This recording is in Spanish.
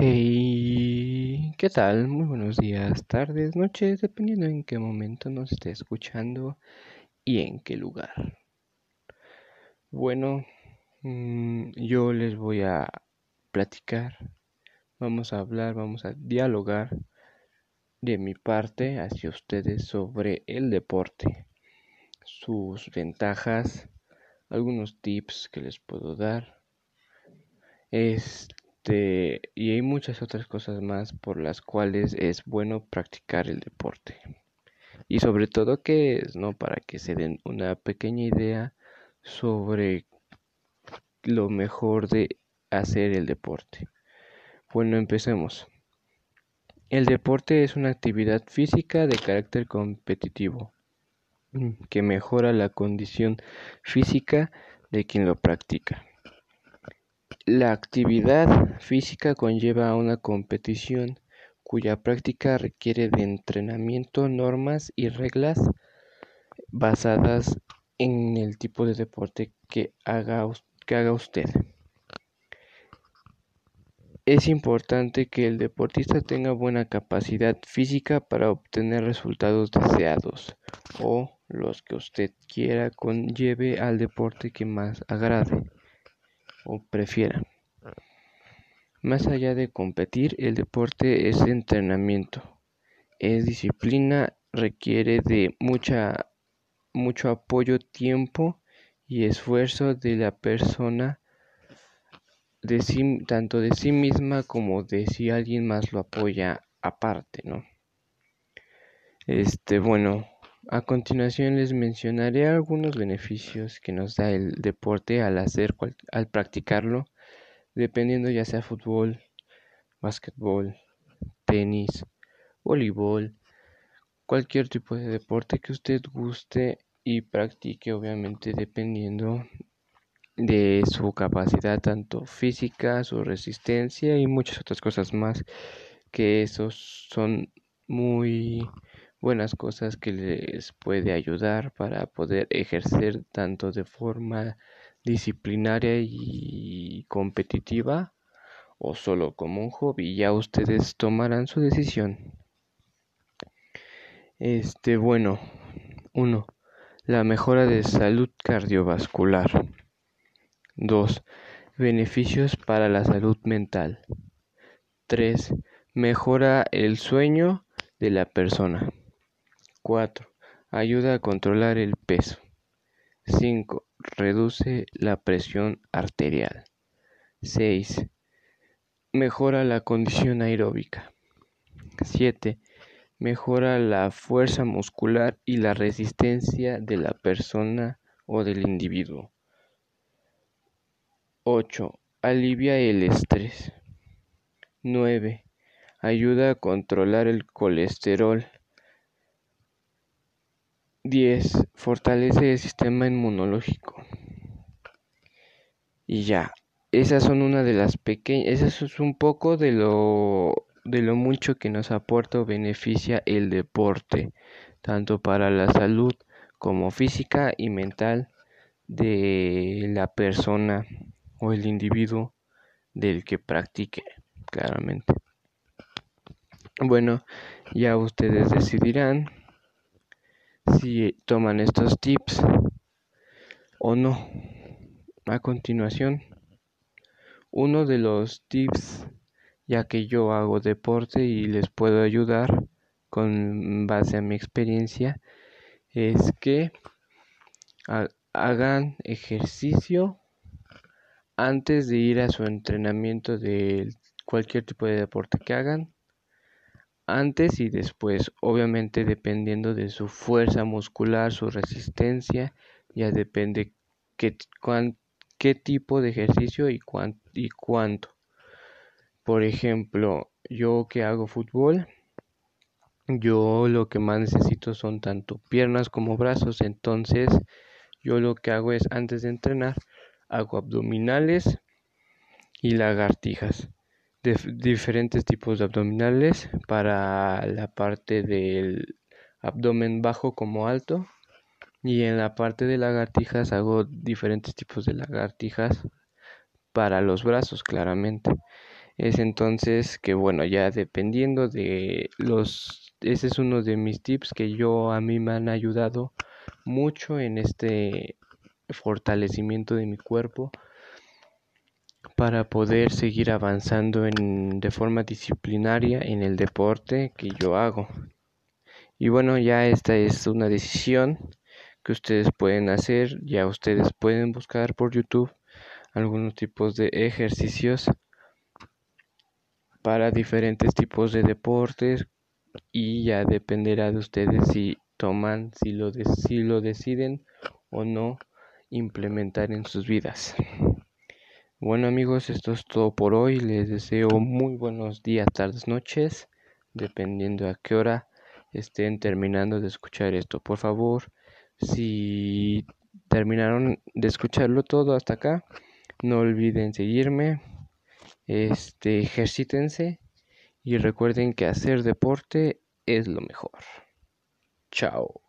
Hey, ¿qué tal? Muy buenos días, tardes, noches, dependiendo en qué momento nos esté escuchando y en qué lugar. Bueno, mm, yo les voy a platicar, vamos a hablar, vamos a dialogar de mi parte hacia ustedes sobre el deporte, sus ventajas, algunos tips que les puedo dar. Este, y hay muchas otras cosas más por las cuales es bueno practicar el deporte. Y sobre todo que es, ¿no? Para que se den una pequeña idea sobre lo mejor de hacer el deporte. Bueno, empecemos. El deporte es una actividad física de carácter competitivo que mejora la condición física de quien lo practica. La actividad física conlleva una competición cuya práctica requiere de entrenamiento, normas y reglas basadas en el tipo de deporte que haga, que haga usted. Es importante que el deportista tenga buena capacidad física para obtener resultados deseados o los que usted quiera conlleve al deporte que más agrade o prefiera. Más allá de competir, el deporte es entrenamiento, es disciplina, requiere de mucha, mucho apoyo, tiempo y esfuerzo de la persona, de sí, tanto de sí misma como de si alguien más lo apoya aparte, ¿no? Este, bueno, a continuación les mencionaré algunos beneficios que nos da el deporte al hacer al practicarlo, dependiendo ya sea fútbol, básquetbol, tenis, voleibol, cualquier tipo de deporte que usted guste y practique, obviamente dependiendo de su capacidad tanto física, su resistencia y muchas otras cosas más que esos son muy buenas cosas que les puede ayudar para poder ejercer tanto de forma disciplinaria y competitiva o solo como un hobby. Ya ustedes tomarán su decisión. Este, bueno, uno, La mejora de salud cardiovascular. 2. Beneficios para la salud mental. 3. Mejora el sueño de la persona. 4. Ayuda a controlar el peso. 5. Reduce la presión arterial. 6. Mejora la condición aeróbica. 7. Mejora la fuerza muscular y la resistencia de la persona o del individuo. 8. Alivia el estrés. 9. Ayuda a controlar el colesterol 10. Fortalece el sistema inmunológico. Y ya, esas son una de las pequeñas, eso es un poco de lo de lo mucho que nos aporta o beneficia el deporte, tanto para la salud como física y mental de la persona o el individuo del que practique, claramente. Bueno, ya ustedes decidirán si toman estos tips o no. A continuación, uno de los tips, ya que yo hago deporte y les puedo ayudar con base a mi experiencia, es que hagan ejercicio antes de ir a su entrenamiento de cualquier tipo de deporte que hagan antes y después, obviamente dependiendo de su fuerza muscular, su resistencia, ya depende qué, tipo de ejercicio y, y cuánto. Por ejemplo, yo que hago fútbol, yo lo que más necesito son tanto piernas como brazos, entonces yo lo que hago es antes de entrenar, hago abdominales y lagartijas diferentes tipos de abdominales para la parte del abdomen bajo como alto. Y en la parte de lagartijas hago diferentes tipos de lagartijas para los brazos claramente. Es entonces que bueno, ya dependiendo de los, ese es uno de mis tips que yo a mí me han ayudado mucho en este fortalecimiento de mi cuerpo para poder seguir avanzando en, de forma disciplinaria en el deporte que yo hago. Y bueno, ya esta es una decisión que ustedes pueden hacer, ya ustedes pueden buscar por YouTube algunos tipos de ejercicios para diferentes tipos de deportes y ya dependerá de ustedes si toman, si lo, si lo deciden o no implementar en sus vidas. Bueno amigos, esto es todo por hoy. Les deseo muy buenos días, tardes, noches, dependiendo a qué hora estén terminando de escuchar esto. Por favor, si terminaron de escucharlo todo hasta acá, no olviden seguirme. Este, ejercítense y recuerden que hacer deporte es lo mejor. Chao.